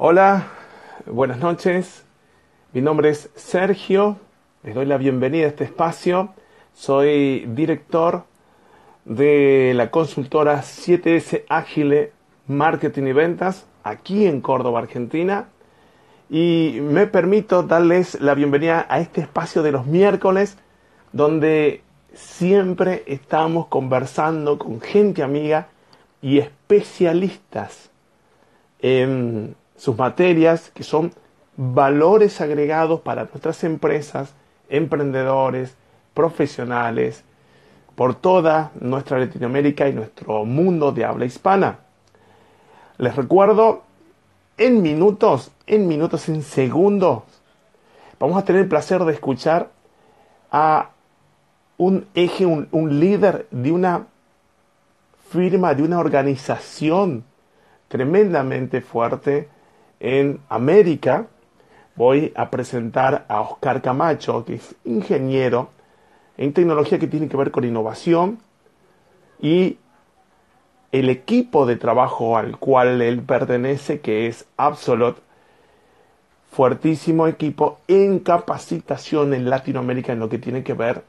Hola, buenas noches. Mi nombre es Sergio. Les doy la bienvenida a este espacio. Soy director de la consultora 7S Ágile Marketing y Ventas aquí en Córdoba, Argentina. Y me permito darles la bienvenida a este espacio de los miércoles donde siempre estamos conversando con gente amiga y especialistas en sus materias, que son valores agregados para nuestras empresas, emprendedores, profesionales, por toda nuestra Latinoamérica y nuestro mundo de habla hispana. Les recuerdo, en minutos, en minutos, en segundos, vamos a tener el placer de escuchar a un eje, un, líder de una firma, de una organización tremendamente fuerte en América, voy a presentar a Oscar Camacho, que es ingeniero en tecnología que tiene que ver con innovación y el equipo de trabajo al cual él pertenece, que es Absolut, fuertísimo equipo en capacitación en Latinoamérica en lo que tiene que ver,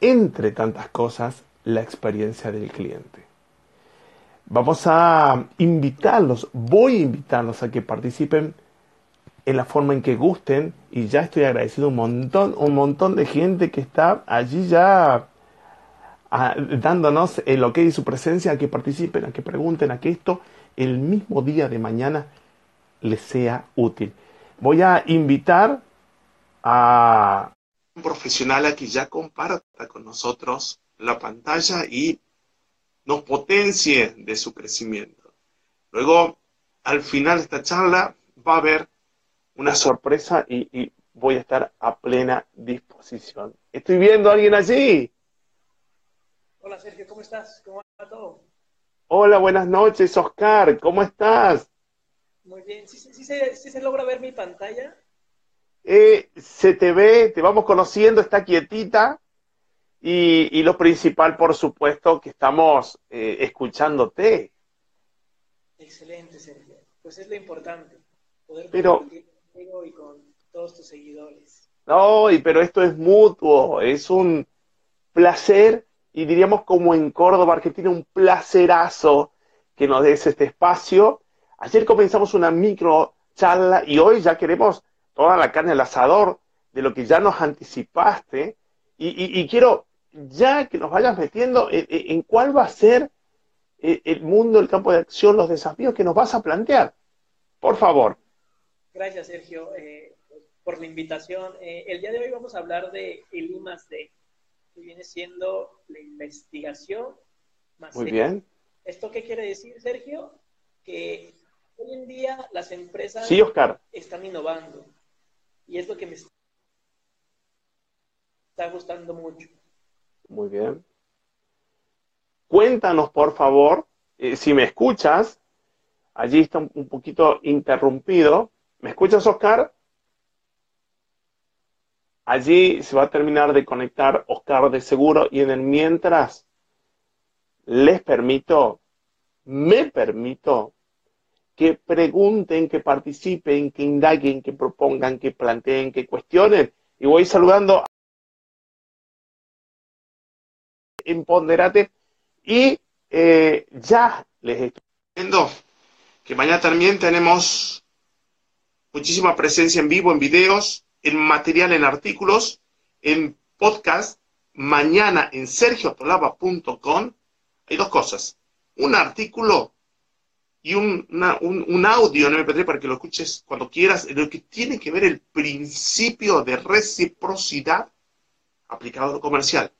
entre tantas cosas, la experiencia del cliente. Vamos a invitarlos, voy a invitarlos a que participen en la forma en que gusten y ya estoy agradecido un montón, un montón de gente que está allí ya ah, dándonos el ok y su presencia, a que participen, a que pregunten, a que esto el mismo día de mañana les sea útil. Voy a invitar a un profesional a que ya comparta con nosotros la pantalla y nos potencie de su crecimiento. Luego, al final de esta charla, va a haber una sorpresa y, voy a estar a plena disposición. Estoy viendo a alguien allí. Hola Sergio, ¿cómo estás? ¿Cómo va todo? Hola, buenas noches, Oscar. ¿Cómo estás? Muy bien. ¿Sí, se logra ver mi pantalla? Eh, se te ve, te vamos conociendo, está quietita. Y, lo principal, por supuesto, que estamos eh, escuchándote. Excelente, Sergio. Pues es lo importante, poder pero, contigo y con todos tus seguidores. No, pero esto es mutuo, es un placer y diríamos como en Córdoba, Argentina, un placerazo que nos des este espacio. Ayer comenzamos una micro charla y hoy ya queremos toda la carne al asador de lo que ya nos anticipaste. y quiero ya que nos vayas metiendo en, cuál va a ser eh, el mundo, el campo de acción, los desafíos que nos vas a plantear. Por favor. Gracias, Sergio, eh, por la invitación. Eh, el día de hoy vamos a hablar de el I D, que viene siendo la investigación más Muy bien. ¿Esto qué quiere decir, Sergio? Que hoy en día las empresas sí, Oscar. están innovando. Y es lo que me está gustando mucho. Muy bien. Cuéntanos, por favor, eh, si me escuchas, allí está un poquito interrumpido. ¿Me escuchas, Oscar? Allí se va a terminar de conectar Oscar de seguro y en el mientras les permito, me permito que pregunten, que participen, que indaguen, que propongan, que planteen, que cuestionen. Y voy saludando Empoderate. Y eh, ya les estoy diciendo que mañana también tenemos muchísima presencia en vivo, en videos, en material, en artículos, en podcast. Mañana en sergiotolava.com hay dos cosas. Un artículo y un, un, audio en MP3 para que lo escuches cuando quieras, lo que tiene que ver el principio de reciprocidad aplicado a lo comercial.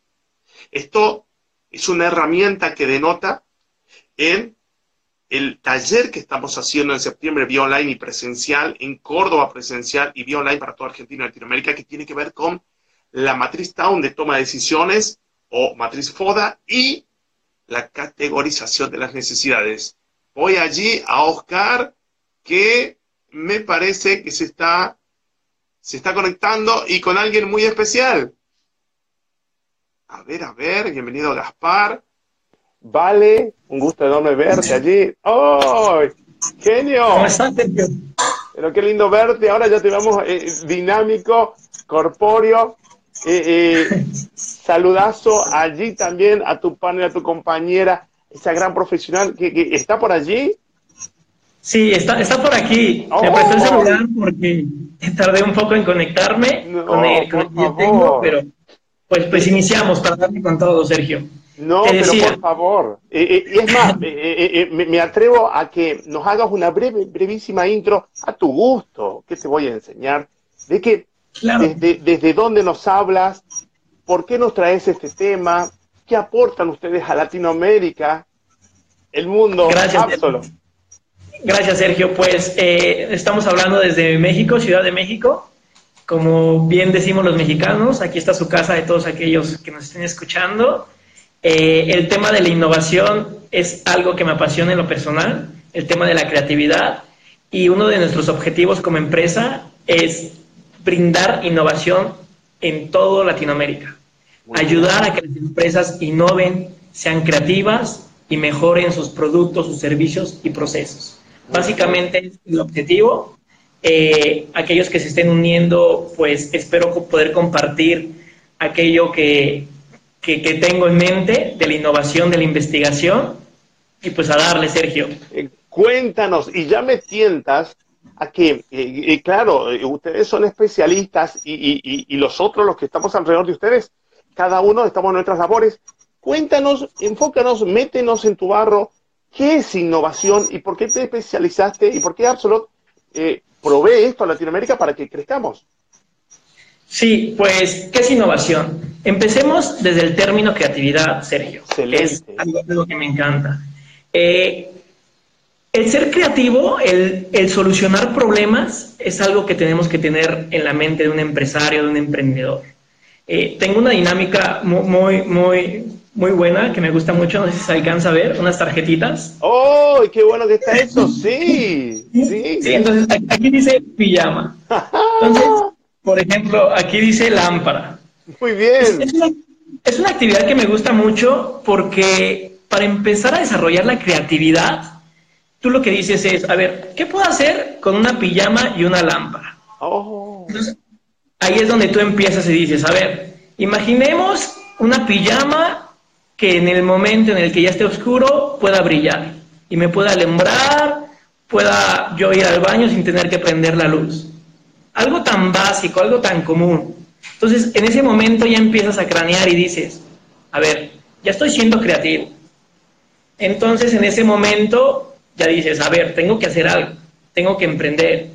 Esto es una herramienta que denota en el taller que estamos haciendo en septiembre, vía online y presencial, en Córdoba presencial y vía online para toda Argentina y Latinoamérica, que tiene que ver con la matriz Town de toma de decisiones o matriz FODA y la categorización de las necesidades. Voy allí a Oscar, que me parece que se está, se está conectando y con alguien muy especial. A ver, a ver, bienvenido Gaspar. Vale, un gusto enorme verte allí. ¡Oh! Genio. ¿Cómo estás, Pero qué lindo verte. Ahora ya te vemos eh, dinámico, corpóreo. Eh, eh, saludazo allí también a tu panel, a tu compañera, esa gran profesional que, está por allí. Sí, está, está por aquí. Me prestó el oh. celular porque tardé un poco en conectarme con el, con el tengo, pero pues, pues iniciamos para darle con todo, Sergio. No, pero por favor. Eh, eh, y es más, eh, me, atrevo a que nos hagas una breve, brevísima intro a tu gusto, que te voy a enseñar, de que desde, desde dónde nos hablas, por qué nos traes este tema, qué aportan ustedes a Latinoamérica, el mundo Gracias, Gracias, Sergio. Pues estamos hablando desde México, Ciudad de México. Como bien decimos los mexicanos, aquí está su casa de todos aquellos que nos estén escuchando. Eh, el tema de la innovación es algo que me apasiona en lo personal, el tema de la creatividad, y uno de nuestros objetivos como empresa es brindar innovación en toda Latinoamérica, ayudar a que las empresas innoven, sean creativas y mejoren sus productos, sus servicios y procesos. Básicamente el objetivo. Eh, aquellos que se estén uniendo, pues espero poder compartir aquello que, que, tengo en mente de la innovación, de la investigación, y pues a darle, Sergio. Eh, cuéntanos, y ya me tientas a que, eh, claro, ustedes son especialistas y, y, los otros, los que estamos alrededor de ustedes, cada uno estamos en nuestras labores. Cuéntanos, enfócanos, métenos en tu barro, ¿qué es innovación y por qué te especializaste y por qué Absolut provee esto a Latinoamérica para que crezcamos? Sí, pues, ¿qué es innovación? Empecemos desde el término creatividad, Sergio. Excelente. Es algo, que me encanta. Eh, el ser creativo, el, solucionar problemas, es algo que tenemos que tener en la mente de un empresario, de un emprendedor. Eh, tengo una dinámica muy, muy, muy buena que me gusta mucho, no sé si se alcanza a ver, unas tarjetitas. ¡Oh, qué bueno que está eso! Sí, sí. Sí, entonces aquí dice pijama. Entonces, por ejemplo, aquí dice lámpara. Muy bien. Es, una, actividad que me gusta mucho porque para empezar a desarrollar la creatividad, tú lo que dices es, a ver, ¿qué puedo hacer con una pijama y una lámpara? Oh. ahí es donde tú empiezas y dices, a ver, imaginemos una pijama que en el momento en el que ya esté oscuro pueda brillar y me pueda alumbrar, pueda yo ir al baño sin tener que prender la luz. Algo tan básico, algo tan común. Entonces, en ese momento ya empiezas a cranear y dices, a ver, ya estoy siendo creativo. Entonces, en ese momento ya dices, a ver, tengo que hacer algo, tengo que emprender.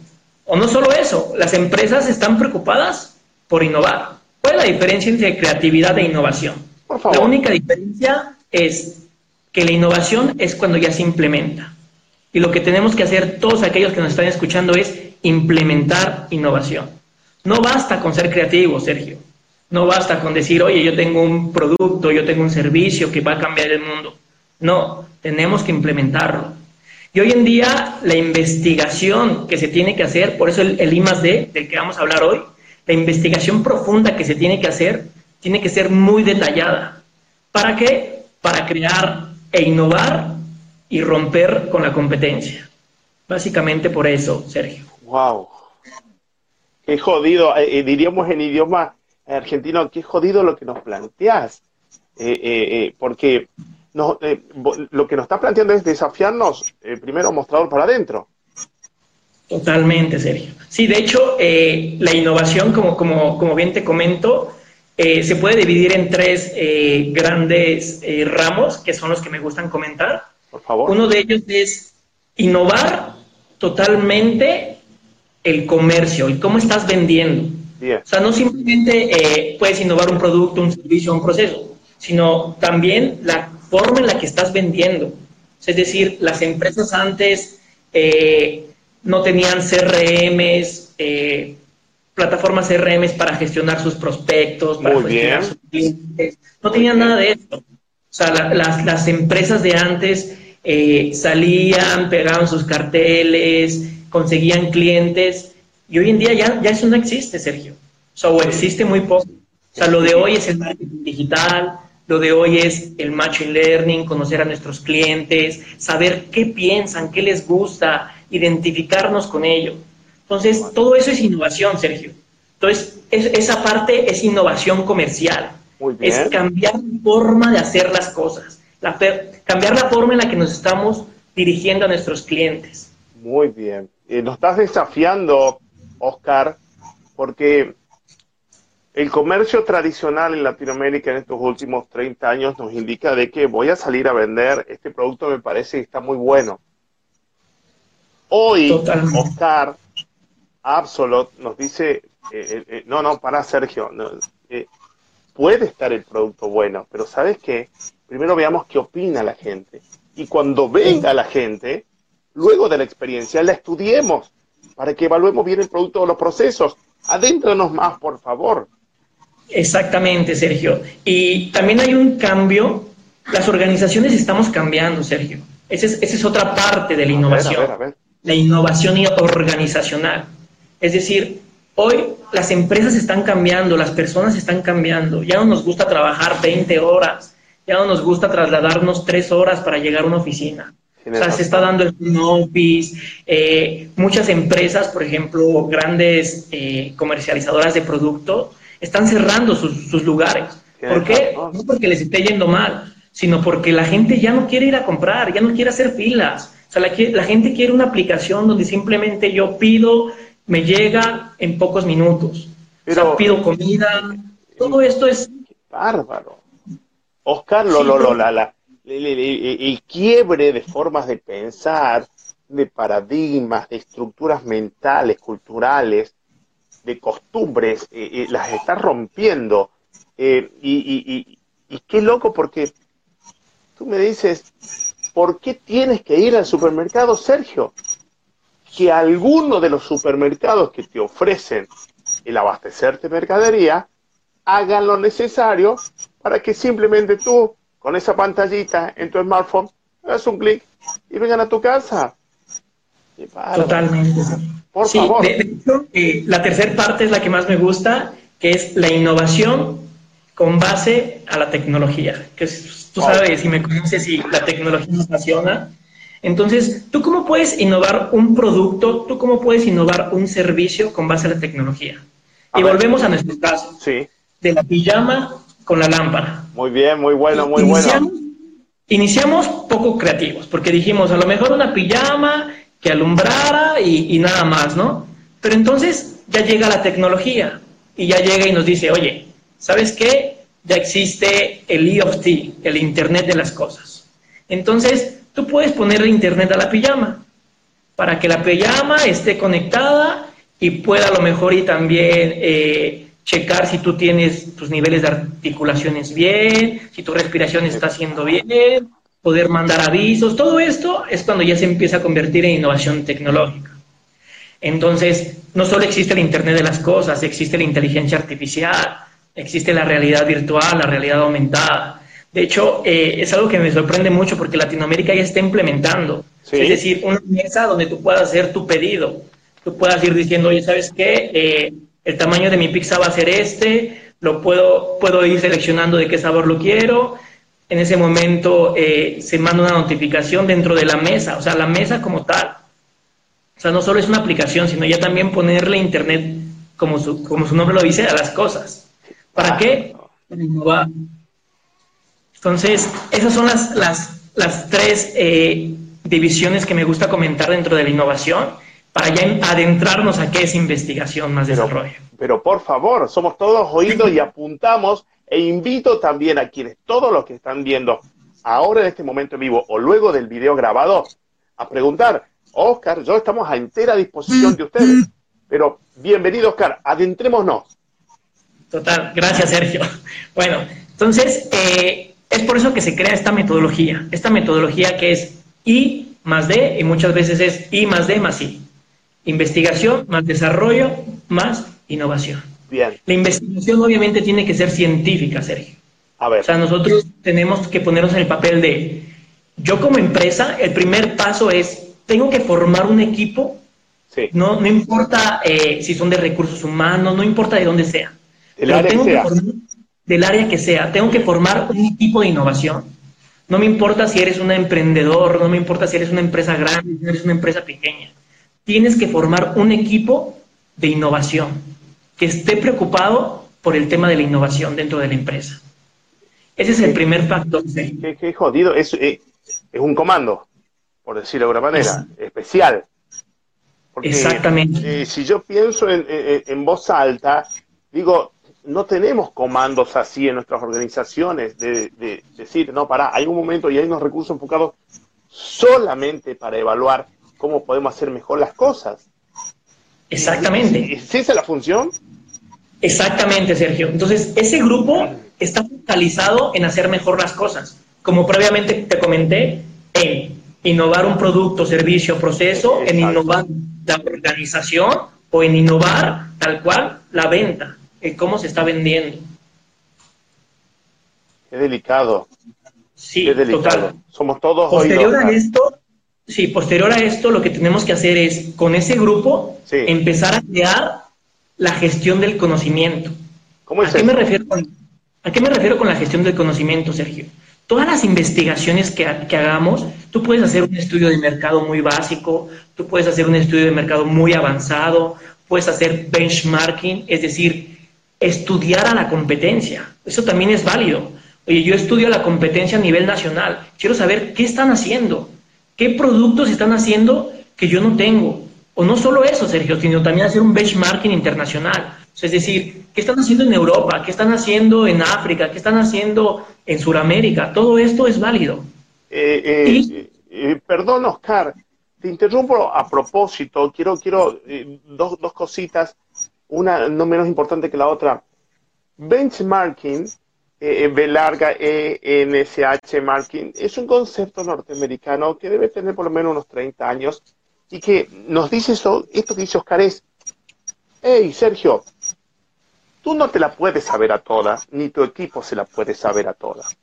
O no solo eso, las empresas están preocupadas por innovar. ¿Cuál es la diferencia entre creatividad e innovación? La única diferencia es que la innovación es cuando ya se implementa. Y lo que tenemos que hacer todos aquellos que nos están escuchando es implementar innovación. No basta con ser creativo, Sergio. No basta con decir, oye, yo tengo un producto, yo tengo un servicio que va a cambiar el mundo. No, tenemos que implementarlo. Y hoy en día la investigación que se tiene que hacer, por eso el, el I D del que vamos a hablar hoy, la investigación profunda que se tiene que hacer, tiene que ser muy detallada. ¿Para qué? Para crear e innovar y romper con la competencia. Básicamente por eso, Sergio. Wow. Qué jodido, eh, eh, diríamos en idioma argentino, qué jodido lo que nos planteas. Eh, porque lo que nos está planteando es desafiarnos, primero mostrador para adentro. Totalmente, Sergio. Sí, de hecho, la innovación, como, como, como bien te comento, se puede dividir en tres grandes ramos, que son los que me gustan comentar. Por favor. Uno de ellos es innovar totalmente el comercio y cómo estás vendiendo. O sea, no simplemente eh, puedes innovar un producto, un servicio, un proceso, sino también la forma en la que estás vendiendo. Es decir, las empresas antes eh, no tenían CRMs, eh, plataformas CRMs para gestionar sus prospectos, para gestionar sus clientes. No tenían nada de eso. O sea, las, las, empresas de antes salían, pegaban sus carteles, conseguían clientes y hoy en día ya, ya eso no existe, Sergio. O, sea, o existe muy poco. O sea, lo de hoy es el marketing digital, lo de hoy es el machine learning, conocer a nuestros clientes, saber qué piensan, qué les gusta, identificarnos con ello. Entonces, todo eso es innovación, Sergio. Entonces, esa parte es innovación comercial. Es cambiar la forma de hacer las cosas, cambiar la forma en la que nos estamos dirigiendo a nuestros clientes. Muy bien. Eh, nos estás desafiando, Oscar, porque el comercio tradicional en Latinoamérica en estos últimos 30 años nos indica de que voy a salir a vender, este producto me parece que está muy bueno. Hoy, Oscar Absolut nos dice, eh, eh, no, no, para Sergio, puede estar el producto bueno, pero ¿sabes qué? Primero veamos qué opina la gente. Y cuando venga la gente, luego de la experiencia, la estudiemos para que evaluemos bien el producto o los procesos. Adéntranos más, por favor. Exactamente, Sergio. Y también hay un cambio. Las organizaciones estamos cambiando, Sergio. Esa es, otra parte de la innovación. La innovación organizacional. Es decir, hoy las empresas están cambiando, las personas están cambiando. Ya no nos gusta trabajar 20 horas, ya no nos gusta trasladarnos 3 horas para llegar a una oficina. O sea, se está dando el office. Eh, muchas empresas, por ejemplo, grandes eh, comercializadoras de productos, están cerrando sus, lugares. ¿Por qué? No porque les esté yendo mal, sino porque la gente ya no quiere ir a comprar, ya no quiere hacer filas. O sea, la, la gente quiere una aplicación donde simplemente yo pido me llega en pocos minutos. Pero, pido comida. Todo esto es... bárbaro. Oscar, lo, lo, lo, la, la, el quiebre de formas de pensar, de paradigmas, de estructuras mentales, culturales, de costumbres, eh, eh, las está rompiendo. Eh, y, y, qué loco porque tú me dices, ¿por qué tienes que ir al supermercado, Sergio? Que alguno de los supermercados que te ofrecen el abastecerte mercadería hagan lo necesario para que simplemente tú, con esa pantallita en tu smartphone, hagas un clic y vengan a tu casa. Totalmente. Por favor. De, hecho, eh, la tercera parte es la que más me gusta, que es la innovación con base a la tecnología. Que tú sabes, si me conoces, y la tecnología me apasiona, entonces, ¿tú cómo puedes innovar un producto? ¿Tú cómo puedes innovar un servicio con base a la tecnología? y volvemos a nuestro caso. Sí. De la pijama con la lámpara. Muy bien, muy bueno, muy bueno. Iniciamos poco creativos, porque dijimos, a lo mejor una pijama que alumbrara y, y nada más, ¿no? Pero entonces ya llega la tecnología y ya llega y nos dice, oye, ¿sabes qué? Ya existe el IoT, el Internet de las Cosas. Entonces, Tú puedes ponerle internet a la pijama para que la pijama esté conectada y pueda a lo mejor y también eh, checar si tú tienes tus niveles de articulaciones bien, si tu respiración está haciendo bien, poder mandar avisos. Todo esto es cuando ya se empieza a convertir en innovación tecnológica. Entonces, no solo existe el Internet de las Cosas, existe la inteligencia artificial, existe la realidad virtual, la realidad aumentada. De hecho, eh, es algo que me sorprende mucho porque Latinoamérica ya está implementando. Es decir, una mesa donde tú puedas hacer tu pedido. Tú puedas ir diciendo, oye, ¿sabes qué? Eh, el tamaño de mi pizza va a ser este, lo puedo, puedo ir seleccionando de qué sabor lo quiero. En ese momento eh, se manda una notificación dentro de la mesa, o sea, la mesa como tal. O sea, no solo es una aplicación, sino ya también ponerle internet, como su, como su nombre lo dice, a las cosas. ¿Para qué? Para innovar. Entonces, esas son las, las, tres eh, divisiones que me gusta comentar dentro de la innovación para ya adentrarnos a qué es investigación más desarrollo. Pero por favor, somos todos oídos y apuntamos e invito también a quienes, todos los que están viendo ahora en este momento en vivo o luego del video grabado, a preguntar, Oscar, yo estamos a entera disposición de ustedes. Pero bienvenido, Oscar, adentrémonos. Total, gracias, Sergio. Bueno, entonces, eh, es por eso que se crea esta metodología, esta metodología que es I más D y muchas veces es I más D más I. Investigación más desarrollo más innovación. Bien. La investigación obviamente tiene que ser científica, Sergio. A ver. O sea, nosotros tenemos que ponernos en el papel de, yo como empresa, el primer paso es, tengo que formar un equipo, sí. no, no importa eh, si son de recursos humanos, no importa de dónde sea. El área sea del área que sea, tengo que formar un equipo de innovación. No me importa si eres un emprendedor, no me importa si eres una empresa grande, si eres una empresa pequeña. Tienes que formar un equipo de innovación que esté preocupado por el tema de la innovación dentro de la empresa. Ese es el primer factor. Qué, jodido. Es, eh, es, un comando, por decirlo de alguna manera, especial. Exactamente. Eh, si yo pienso en, en, voz alta, digo, no tenemos comandos así en nuestras organizaciones de, decir, no, para, hay un momento y hay unos recursos enfocados solamente para evaluar cómo podemos hacer mejor las cosas. Exactamente. ¿Es esa la función? Exactamente, Sergio. Entonces, ese grupo está focalizado en hacer mejor las cosas. Como previamente te comenté, en innovar un producto, servicio, proceso, en innovar la organización o en innovar tal cual la venta, en cómo se está vendiendo. Qué delicado. Sí, Qué delicado. Somos todos posterior a esto, sí, posterior a esto, lo que tenemos que hacer es con ese grupo empezar a crear la gestión del conocimiento. ¿Cómo es ¿A qué me refiero con, ¿A qué me refiero con la gestión del conocimiento, Sergio? Todas las investigaciones que, que, hagamos, tú puedes hacer un estudio de mercado muy básico, tú puedes hacer un estudio de mercado muy avanzado, puedes hacer benchmarking, es decir, estudiar a la competencia. Eso también es válido. Oye, yo estudio la competencia a nivel nacional. Quiero saber qué están haciendo, qué productos están haciendo que yo no tengo. O no solo eso, Sergio, sino también hacer un benchmarking internacional. es decir, ¿qué están haciendo en Europa? ¿Qué están haciendo en África? ¿Qué están haciendo en Sudamérica? Todo esto es válido. Eh, eh, eh, perdón, Oscar, te interrumpo a propósito. Quiero, quiero dos, dos cositas, una no menos importante que la otra. Benchmarking, B larga E, N, marking, es un concepto norteamericano que debe tener por lo menos unos 30 años y que nos dice eso, esto que dice Oscar es, hey Sergio, tú no te la puedes saber a todas, ni tu equipo se la puede saber a todas.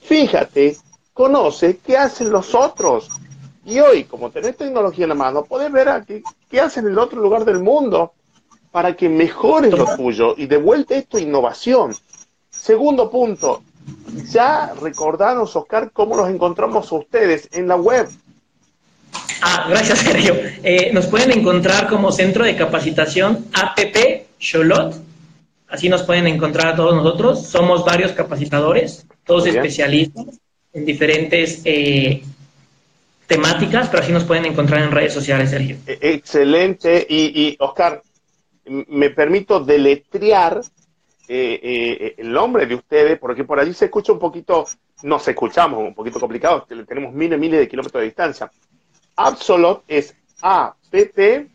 Fíjate, conoce qué hacen los otros. Y hoy, como tenés tecnología en la mano, podés ver aquí qué hacen en el otro lugar del mundo para que mejores lo tuyo y de vuelta esto innovación. Segundo punto, ya recordanos, Oscar, cómo los encontramos a ustedes en la web. Ah, gracias, Sergio. Eh, nos pueden encontrar como Centro de Capacitación APP Cholot. Así nos pueden encontrar a todos nosotros. Somos varios capacitadores, todos especialistas en diferentes eh, temáticas, pero así nos pueden encontrar en redes sociales, Sergio. E-, excelente. Y, Oscar, me permito deletrear eh, el nombre de ustedes, porque por allí se escucha un poquito, nos escuchamos un poquito complicado, tenemos miles y miles de kilómetros de distancia. Absolot es A, P, P,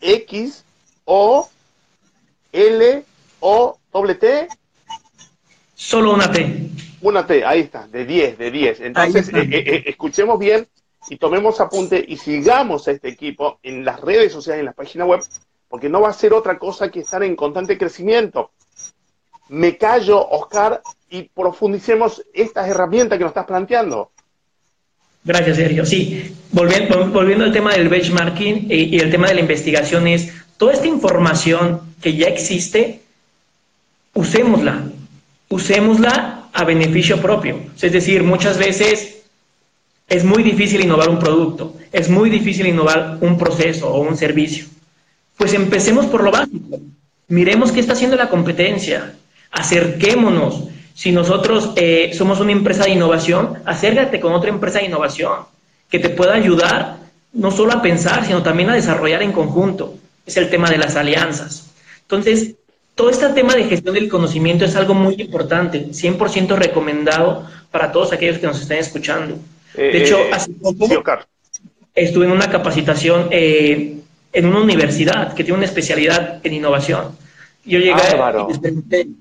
X, O, L, O, doble T. Solo una T. Una T, ahí está, de 10, de 10. Entonces, eh, eh, eh, escuchemos bien y tomemos apunte y sigamos a este equipo en las redes sociales, en la página web, porque no va a ser otra cosa que estar en constante crecimiento. Me callo, Oscar, y profundicemos estas herramientas que nos estás planteando. Gracias, Sergio. Sí, volviendo, volviendo al tema del benchmarking y, y el tema de la investigación es, toda esta información que ya existe, usémosla, usémosla a beneficio propio. Es decir, muchas veces es muy difícil innovar un producto, es muy difícil innovar un proceso o un servicio. Pues empecemos por lo básico. Miremos qué está haciendo la competencia, acerquémonos, si nosotros eh, somos una empresa de innovación, acércate con otra empresa de innovación que te pueda ayudar no solo a pensar, sino también a desarrollar en conjunto. Es el tema de las alianzas. Entonces, todo este tema de gestión del conocimiento es algo muy importante, 100% recomendado para todos aquellos que nos estén escuchando. De eh, hecho, eh, hace poco estuve en una capacitación en una universidad que tiene una especialidad en innovación. Yo llegué ah, y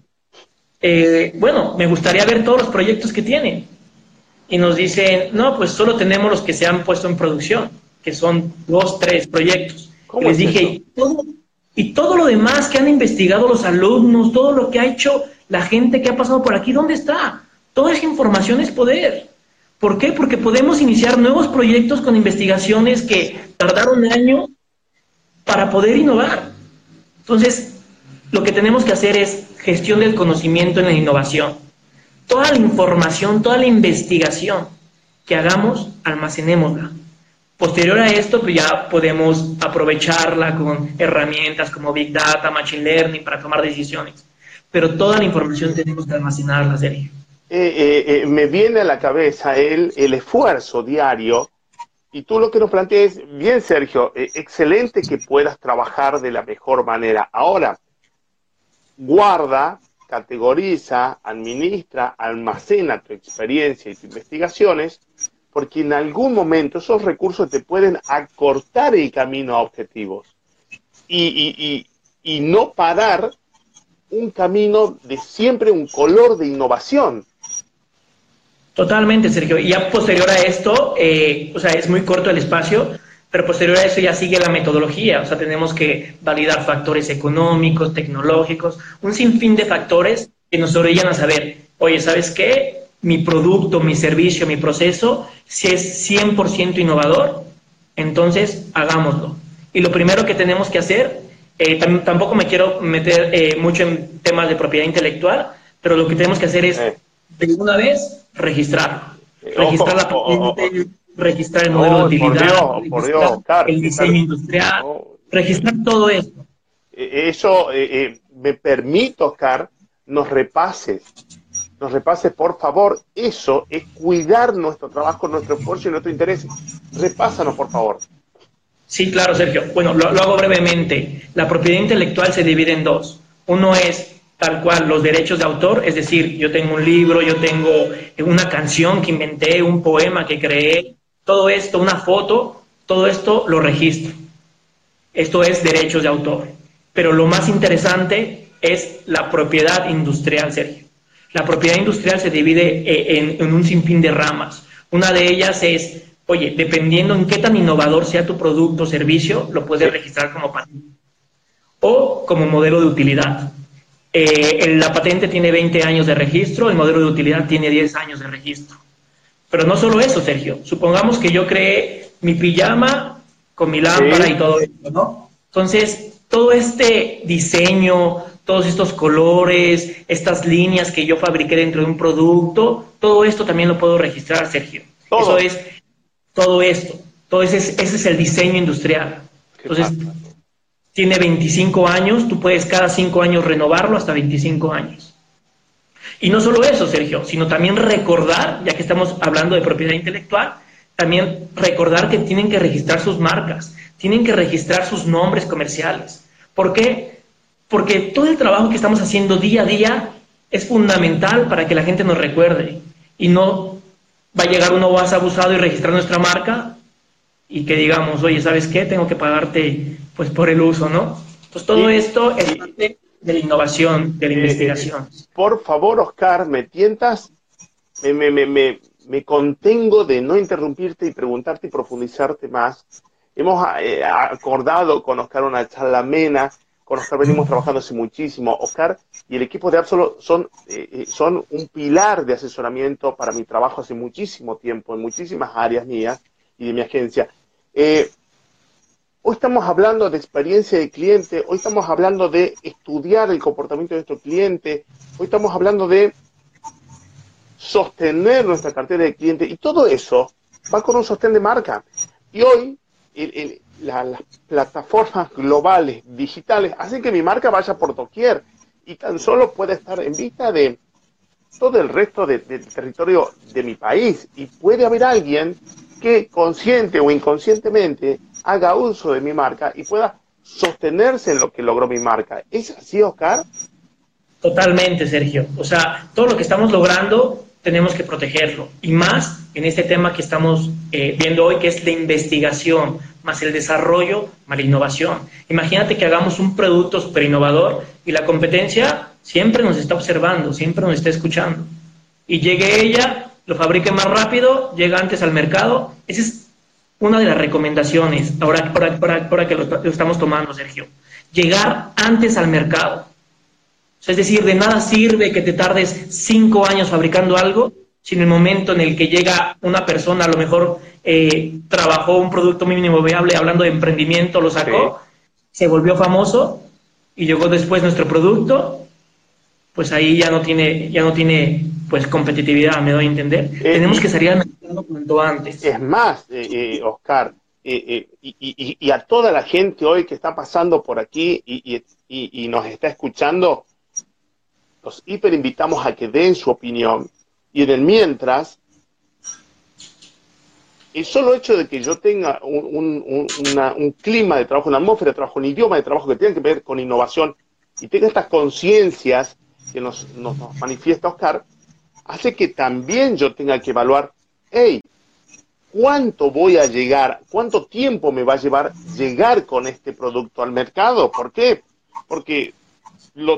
eh, bueno, me gustaría ver todos los proyectos que tienen. Y nos dicen, no, pues solo tenemos los que se han puesto en producción, que son dos, tres proyectos. Y les dije, ¿y todo, y todo lo demás que han investigado los alumnos, todo lo que ha hecho la gente que ha pasado por aquí, ¿dónde está? Toda esa información es poder. ¿Por qué? Porque podemos iniciar nuevos proyectos con investigaciones que tardaron años para poder innovar. Entonces, lo que tenemos que hacer es gestión del conocimiento en la innovación. Toda la información, toda la investigación que hagamos, almacenémosla. Posterior a esto, pues ya podemos aprovecharla con herramientas como Big Data, Machine Learning para tomar decisiones. Pero toda la información tenemos que almacenarla, Sergio. Eh, eh, eh, me viene a la cabeza el, el esfuerzo diario y tú lo que nos planteas, bien Sergio, excelente que puedas trabajar de la mejor manera. Ahora, guarda, categoriza, administra, almacena tu experiencia y tus investigaciones porque en algún momento esos recursos te pueden acortar el camino a objetivos y, no parar un camino de siempre un color de innovación. Totalmente, Sergio. Y ya posterior a esto, eh, o sea, es muy corto el espacio, pero posterior a eso ya sigue la metodología. O sea, tenemos que validar factores económicos, tecnológicos, un sinfín de factores que nos orillan a saber, oye, ¿sabes qué? mi producto, mi servicio, mi proceso, si es 100% innovador, entonces hagámoslo. Y lo primero que tenemos que hacer, eh, tampoco me quiero meter eh, mucho en temas de propiedad intelectual, pero lo que tenemos que hacer es. De una vez, registrarlo. Registrar la patente, registrar el modelo de utilidad, el diseño industrial, registrar todo esto. Eso me permite, Oscar, nos repases nos repase, por favor. Eso es cuidar nuestro trabajo, nuestro esfuerzo y nuestro interés. Repásanos, por favor. Sí, claro, Sergio. Bueno, lo, hago brevemente. La propiedad intelectual se divide en dos. Uno es tal cual los derechos de autor, es decir, yo tengo un libro, yo tengo una canción que inventé, un poema que creé, todo esto, una foto, todo esto lo registro. Esto es derechos de autor. Pero lo más interesante es la propiedad industrial, Sergio. La propiedad industrial se divide eh, en, un sinfín de ramas. Una de ellas es, oye, dependiendo en qué tan innovador sea tu producto o servicio, lo puedes registrar como patente o como modelo de utilidad. Eh, la patente tiene 20 años de registro, el modelo de utilidad tiene 10 años de registro. Pero no solo eso, Sergio. Supongamos que yo creé mi pijama con mi lámpara y todo eso, ¿no? Entonces, todo este diseño, todos estos colores, estas líneas que yo fabriqué dentro de un producto, todo esto también lo puedo registrar, Sergio. Eso es todo esto. Todo ese, ese es el diseño industrial. Entonces, tiene 25 años, tú puedes cada 5 años renovarlo hasta 25 años. Y no solo eso, Sergio, sino también recordar, ya que estamos hablando de propiedad intelectual, también recordar que tienen que registrar sus marcas, tienen que registrar sus nombres comerciales. ¿Por qué? Porque todo el trabajo que estamos haciendo día a día es fundamental para que la gente nos recuerde y no va a llegar uno más abusado y registrar nuestra marca y que digamos, oye, ¿sabes qué? Tengo que pagarte pues por el uso, ¿no? Entonces todo esto es parte de la innovación, de la investigación. Por favor, Oscar, me tientas, me, me, me, me, contengo de no interrumpirte y preguntarte y profundizarte más. Hemos eh, acordado con Oscar una charla amena con Oscar venimos trabajando hace muchísimo. Oscar y el equipo de Absolo son, eh, eh, son un pilar de asesoramiento para mi trabajo hace muchísimo tiempo, en muchísimas áreas mías y de mi agencia. Eh, hoy estamos hablando de experiencia de cliente, hoy estamos hablando de estudiar el comportamiento de nuestro cliente, hoy estamos hablando de sostener nuestra cartera de cliente y todo eso va con un sostén de marca. Y hoy el, las plataformas globales digitales hacen que mi marca vaya por doquier y tan solo puede estar en vista de todo el resto del territorio de mi país y puede haber alguien que consciente o inconscientemente haga uso de mi marca y pueda sostenerse en lo que logró mi marca. ¿Es así, Oscar? Totalmente, Sergio. O sea, todo lo que estamos logrando tenemos que protegerlo. Y más en este tema que estamos eh, viendo hoy, que es la investigación, más el desarrollo, más la innovación. Imagínate que hagamos un producto súper innovador y la competencia siempre nos está observando, siempre nos está escuchando. Y llegue ella, lo fabrique más rápido, llega antes al mercado. Esa es una de las recomendaciones, ahora, ahora, que lo estamos tomando, Sergio. Llegar antes al mercado es decir, de nada sirve que te tardes cinco años fabricando algo, si en el momento en el que llega una persona, a lo mejor eh, trabajó un producto mínimo viable, hablando de emprendimiento, lo sacó, se volvió famoso y llegó después nuestro producto, pues ahí ya no tiene, ya no tiene pues competitividad, me doy a entender. Eh, Tenemos que salir al mercado antes. Es más, eh, eh Oscar, eh, y, y, a toda la gente hoy que está pasando por aquí y, nos está escuchando, los hiper invitamos a que den su opinión. Y en el mientras, el solo hecho de que yo tenga un, clima de trabajo, una atmósfera de trabajo, un idioma de trabajo que tenga que ver con innovación y tenga estas conciencias que nos, nos, manifiesta Oscar, hace que también yo tenga que evaluar, hey, ¿cuánto voy a llegar? ¿Cuánto tiempo me va a llevar llegar con este producto al mercado? ¿Por qué? Porque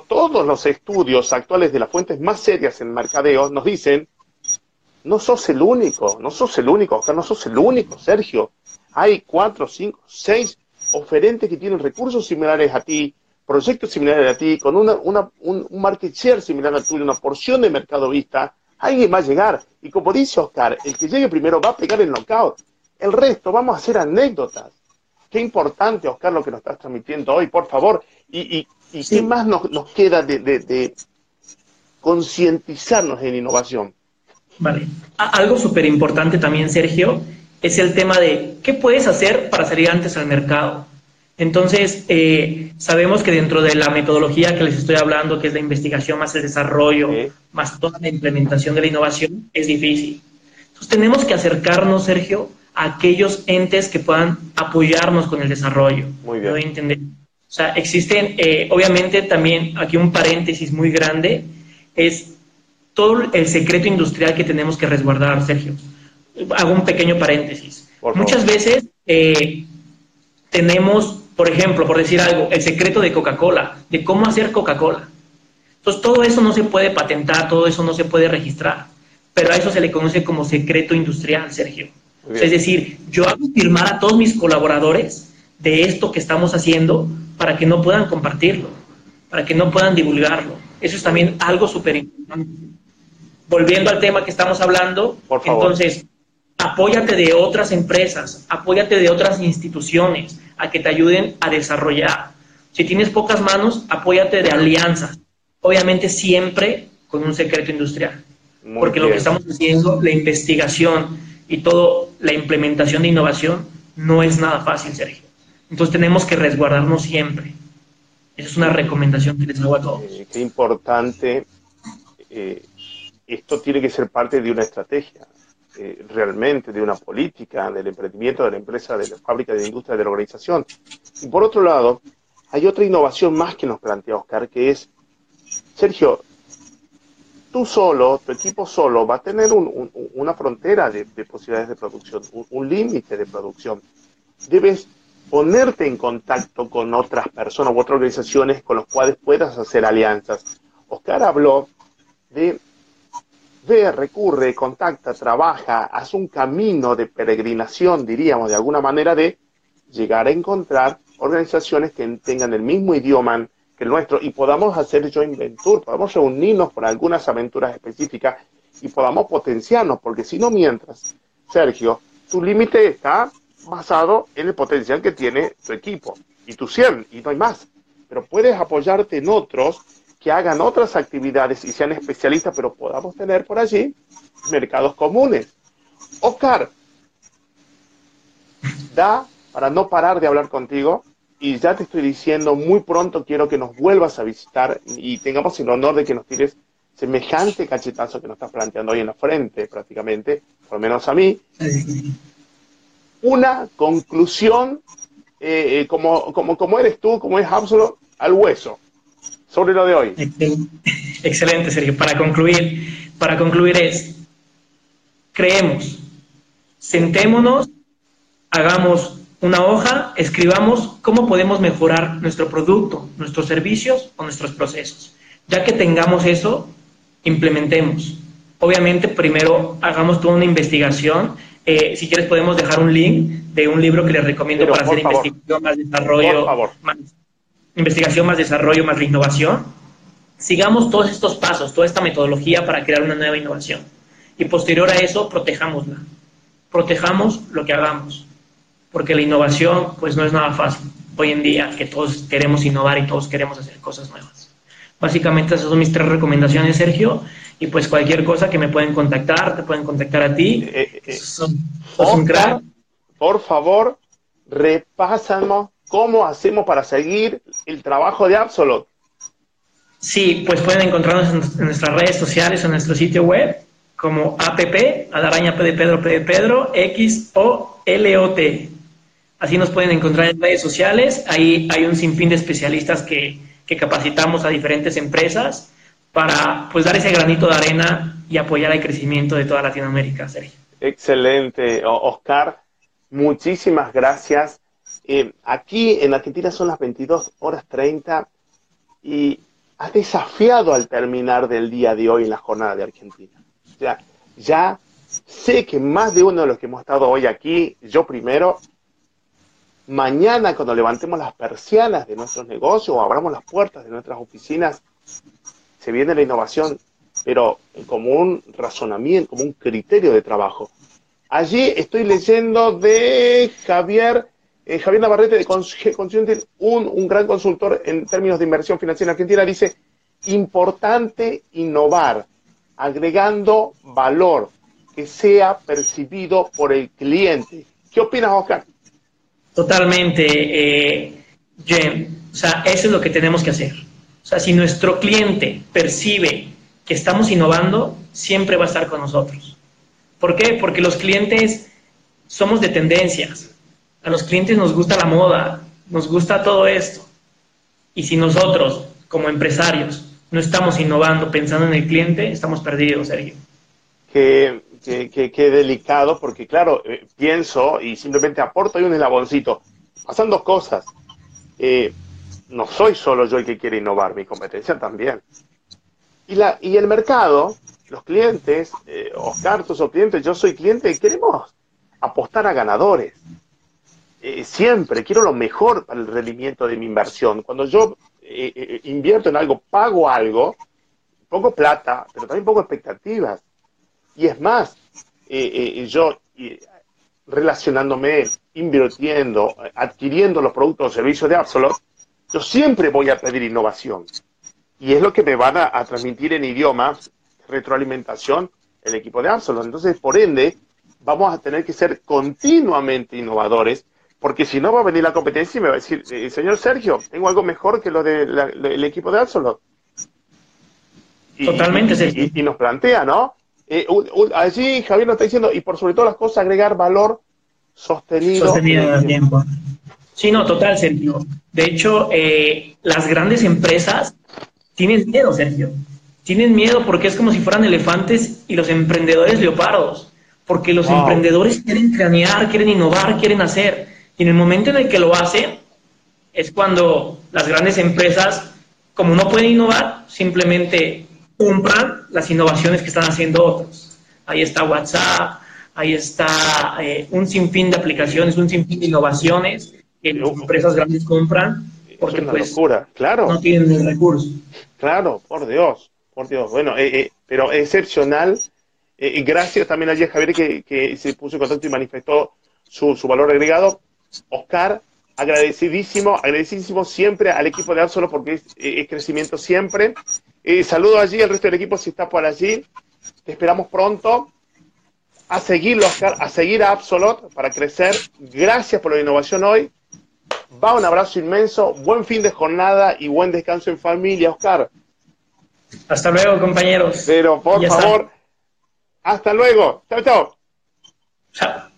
todos los estudios actuales de las fuentes más serias en mercadeo nos dicen, no sos el único, no sos el único, Oscar, no sos el único, Sergio. Hay cuatro, cinco, seis oferentes que tienen recursos similares a ti, proyectos similares a ti, con una, un, market share similar al tuyo, una porción de mercado vista, alguien va a llegar. Y como dice Oscar, el que llegue primero va a pegar el knockout. El resto vamos a hacer anécdotas. Qué importante, Oscar, lo que nos estás transmitiendo hoy, por favor. ¿Y, y, qué más nos, queda de, de concientizarnos en innovación? Vale. Algo súper importante también, Sergio, es el tema de qué puedes hacer para salir antes al mercado. Entonces, eh, sabemos que dentro de la metodología que les estoy hablando, que es la investigación más el desarrollo, más toda la implementación de la innovación, es difícil. Entonces, tenemos que acercarnos, Sergio, a aquellos entes que puedan apoyarnos con el desarrollo. Muy bien. Entender? O sea, existen, eh, obviamente, también aquí un paréntesis muy grande, es todo el secreto industrial que tenemos que resguardar, Sergio. Hago un pequeño paréntesis. Muchas veces eh, tenemos por ejemplo, por decir algo, el secreto de Coca-Cola, de cómo hacer Coca-Cola. Entonces, todo eso no se puede patentar, todo eso no se puede registrar, pero a eso se le conoce como secreto industrial, Sergio. es decir, yo hago firmar a todos mis colaboradores de esto que estamos haciendo para que no puedan compartirlo, para que no puedan divulgarlo. Eso es también algo súper importante. Volviendo al tema que estamos hablando, entonces, apóyate de otras empresas, apóyate de otras instituciones, a que te ayuden a desarrollar. Si tienes pocas manos, apóyate de alianzas. Obviamente siempre con un secreto industrial. porque lo que estamos haciendo, la investigación y toda la implementación de innovación, no es nada fácil, Sergio. Entonces tenemos que resguardarnos siempre. Esa es una recomendación que les hago a todos. Eh, qué importante. Eh, esto tiene que ser parte de una estrategia. Eh, realmente de una política, del emprendimiento de la empresa, de la fábrica, de la industria, de la organización. Y por otro lado, hay otra innovación más que nos plantea Oscar, que es, Sergio, tú solo, tu equipo solo, va a tener una frontera de, posibilidades de producción, un, límite de producción. Debes ponerte en contacto con otras personas u otras organizaciones con las cuales puedas hacer alianzas. Oscar habló de ve, recurre, contacta, trabaja, hace un camino de peregrinación, diríamos, de alguna manera, de llegar a encontrar organizaciones que tengan el mismo idioma que el nuestro y podamos hacer joint venture, podamos reunirnos por algunas aventuras específicas y podamos potenciarnos, porque si no, mientras, Sergio, tu límite está basado en el potencial que tiene tu equipo y tu 100 y no hay más. Pero puedes apoyarte en otros que hagan otras actividades y sean especialistas, pero podamos tener por allí mercados comunes. Oscar, da para no parar de hablar contigo y ya te estoy diciendo, muy pronto quiero que nos vuelvas a visitar y tengamos el honor de que nos tires semejante cachetazo que nos estás planteando hoy en la frente prácticamente, por lo menos a mí. Una conclusión, eh, eh, como, como, como eres tú, como es Absolo, al hueso sobre lo de hoy. Excelente, Sergio. Para concluir, para concluir es, creemos, sentémonos, hagamos una hoja, escribamos cómo podemos mejorar nuestro producto, nuestros servicios o nuestros procesos. Ya que tengamos eso, implementemos. Obviamente, primero hagamos toda una investigación. Eh, si quieres, podemos dejar un link de un libro que les recomiendo para hacer investigación, más desarrollo, más, investigación más desarrollo más innovación, sigamos todos estos pasos, toda esta metodología para crear una nueva innovación. Y posterior a eso, protejámosla. Protejamos lo que hagamos, porque la innovación pues no es nada fácil. hoy en día, que todos queremos innovar y todos queremos hacer cosas nuevas. Básicamente esas son mis tres recomendaciones, Sergio, y pues cualquier cosa que me pueden contactar, te pueden contactar a ti. Eh, eh, eh Por favor, repásamos cómo hacemos para seguir el trabajo de Absolut. Sí, pues pueden encontrarnos en, nuestras redes sociales, en nuestro sitio web, como APP, Alaraña P de Pedro P de Pedro, X O L O T. Así nos pueden encontrar en redes sociales. Ahí hay un sinfín de especialistas que, capacitamos a diferentes empresas para pues dar ese granito de arena y apoyar el crecimiento de toda Latinoamérica, Sergio. Excelente, Oscar. Muchísimas gracias. Eh, aquí en Argentina son las 22 horas 30 y has desafiado al terminar del día de hoy en la jornada de Argentina. Ya, ya sé que más de uno de los que hemos estado hoy aquí, yo primero, mañana cuando levantemos las persianas de nuestros negocios o abramos las puertas de nuestras oficinas, se viene la innovación, pero como un razonamiento, como un criterio de trabajo. Allí estoy leyendo de Javier eh, Javier Navarrete de Consulting, un, gran consultor en términos de inversión financiera en Argentina, dice, importante innovar, agregando valor que sea percibido por el cliente. ¿Qué opinas, Oscar? Totalmente, eh, O sea, eso es lo que tenemos que hacer. O sea, si nuestro cliente percibe que estamos innovando, siempre va a estar con nosotros. ¿Por qué? Porque los clientes somos de tendencias. A los clientes nos gusta la moda, nos gusta todo esto. Y si nosotros, como empresarios, no estamos innovando pensando en el cliente, estamos perdidos, Sergio. Qué, delicado, porque claro, eh, pienso y simplemente aporto ahí un eslaboncito. Pasan dos cosas. Eh, no soy solo yo el que quiere innovar, mi competencia también. Y, el mercado, los clientes, eh, Oscar, tú sos cliente, yo soy cliente, queremos apostar a ganadores. Eh, siempre quiero lo mejor para el rendimiento de mi inversión. Cuando yo eh, eh, invierto en algo, pago algo, pongo plata, pero también pongo expectativas. Y es más, yo relacionándome, invirtiendo, adquiriendo los productos o servicios de Absolut, yo siempre voy a pedir innovación. Y es lo que me van a, transmitir en idiomas, retroalimentación, el equipo de Absolut. Entonces, por ende, vamos a tener que ser continuamente innovadores porque si no va a venir la competencia y me va a decir, eh, señor Sergio, tengo algo mejor que lo del equipo de Absolot. Totalmente, y, y, nos plantea, ¿no? Eh, allí Javier nos está diciendo, y por sobre todas las cosas, agregar valor sostenido. Sostenido en el tiempo. Sí, no, total, Sergio. De hecho, eh, las grandes empresas tienen miedo, Sergio. Tienen miedo porque es como si fueran elefantes y los emprendedores leopardos. Porque los emprendedores quieren cranear, quieren innovar, quieren hacer. Y en el momento en el que lo hacen, es cuando las grandes empresas, como no pueden innovar, simplemente compran las innovaciones que están haciendo otros. Ahí está WhatsApp, ahí está eh, un sinfín de aplicaciones, un sinfín de innovaciones que las empresas grandes compran porque pues claro. no tienen el recurso. Claro, por Dios, por Dios. Bueno, eh, eh, pero excepcional. gracias también a Javier que, que, se puso en contacto y manifestó su, su valor agregado. Oscar, agradecidísimo, agradecidísimo siempre al equipo de Absolo porque es, crecimiento siempre. Eh, saludo allí al resto del equipo si está por allí. Te esperamos pronto. A seguirlo, Oscar, a seguir a Absolot para crecer. Gracias por la innovación hoy. Va un abrazo inmenso, buen fin de jornada y buen descanso en familia, Oscar. Hasta luego, compañeros. Pero por favor, hasta luego. Chao, chao. Chao.